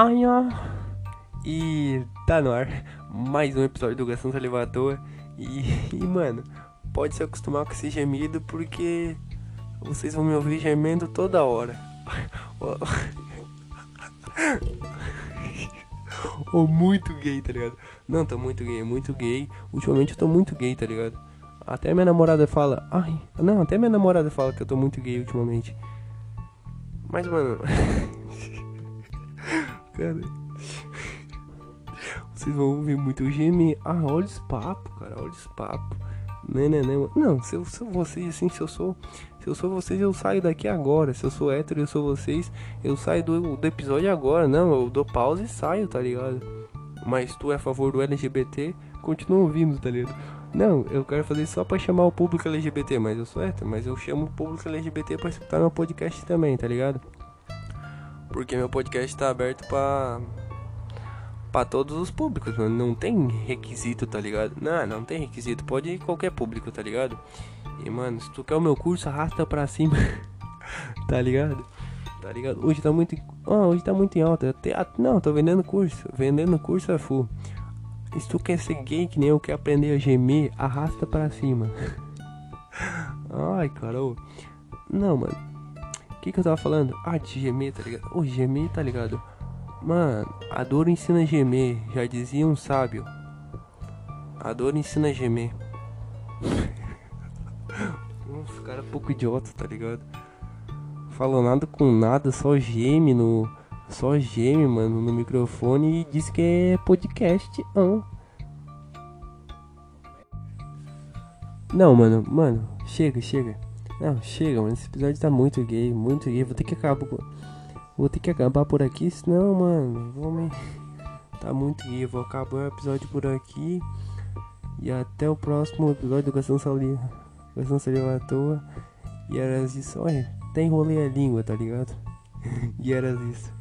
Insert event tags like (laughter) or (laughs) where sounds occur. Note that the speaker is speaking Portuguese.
Ó. E tá no ar mais um episódio do Gastão Saliva à Toa. E, e, mano, pode se acostumar com esse gemido porque vocês vão me ouvir gemendo toda hora. (laughs) Ou muito gay, tá ligado? Não, tô muito gay, muito gay. Ultimamente eu tô muito gay, tá ligado? Até minha namorada fala. Ai, não, até minha namorada fala que eu tô muito gay ultimamente. Mas, mano. (laughs) cara. Vocês vão ouvir muito gemer. Ah, olha os papos, cara. Olha os papos. Né, né, né. Não, se eu sou vocês, assim, se eu sou. Se eu sou vocês, eu saio daqui agora. Se eu sou hétero, eu sou vocês, eu saio do, do episódio agora. Não, eu dou pausa e saio, tá ligado? Mas tu é a favor do LGBT, continua ouvindo, tá ligado? Não, eu quero fazer só pra chamar o público LGBT, mas eu sou hétero, mas eu chamo o público LGBT pra escutar meu podcast também, tá ligado? Porque meu podcast tá aberto pra. pra todos os públicos, mano. Não tem requisito, tá ligado? Não, não tem requisito. Pode ir qualquer público, tá ligado? E, mano, se tu quer o meu curso, arrasta pra cima. (laughs) tá ligado? Tá ligado? Hoje tá muito. Oh, hoje tá muito em alta. Não, tô vendendo curso. Vendendo curso é full. Se tu quer ser gay que nem eu, quer aprender a gemer, arrasta pra cima. (laughs) Ai, carol. Não, mano que que eu tava falando? Ah, de gemer, tá ligado? Ô, gemer, tá ligado? Mano, a dor ensina a gemer, já dizia um sábio. A dor ensina a gemer. (laughs) Nossa, cara é pouco idiota, tá ligado? Falou nada com nada, só geme no. Só geme, mano, no microfone e diz que é podcast. Não, mano, mano, chega, chega. Não, chega, mano. Esse episódio tá muito gay, muito gay. Vou ter que acabar. Vou ter que acabar por aqui, senão, mano, vou me. (laughs) Tá muito gay. Vou acabar o episódio por aqui. E até o próximo episódio do Gastão Saliva. Gastão Saliva à toa. E era isso. Olha, até enrolei a língua, tá ligado? (laughs) e era isso.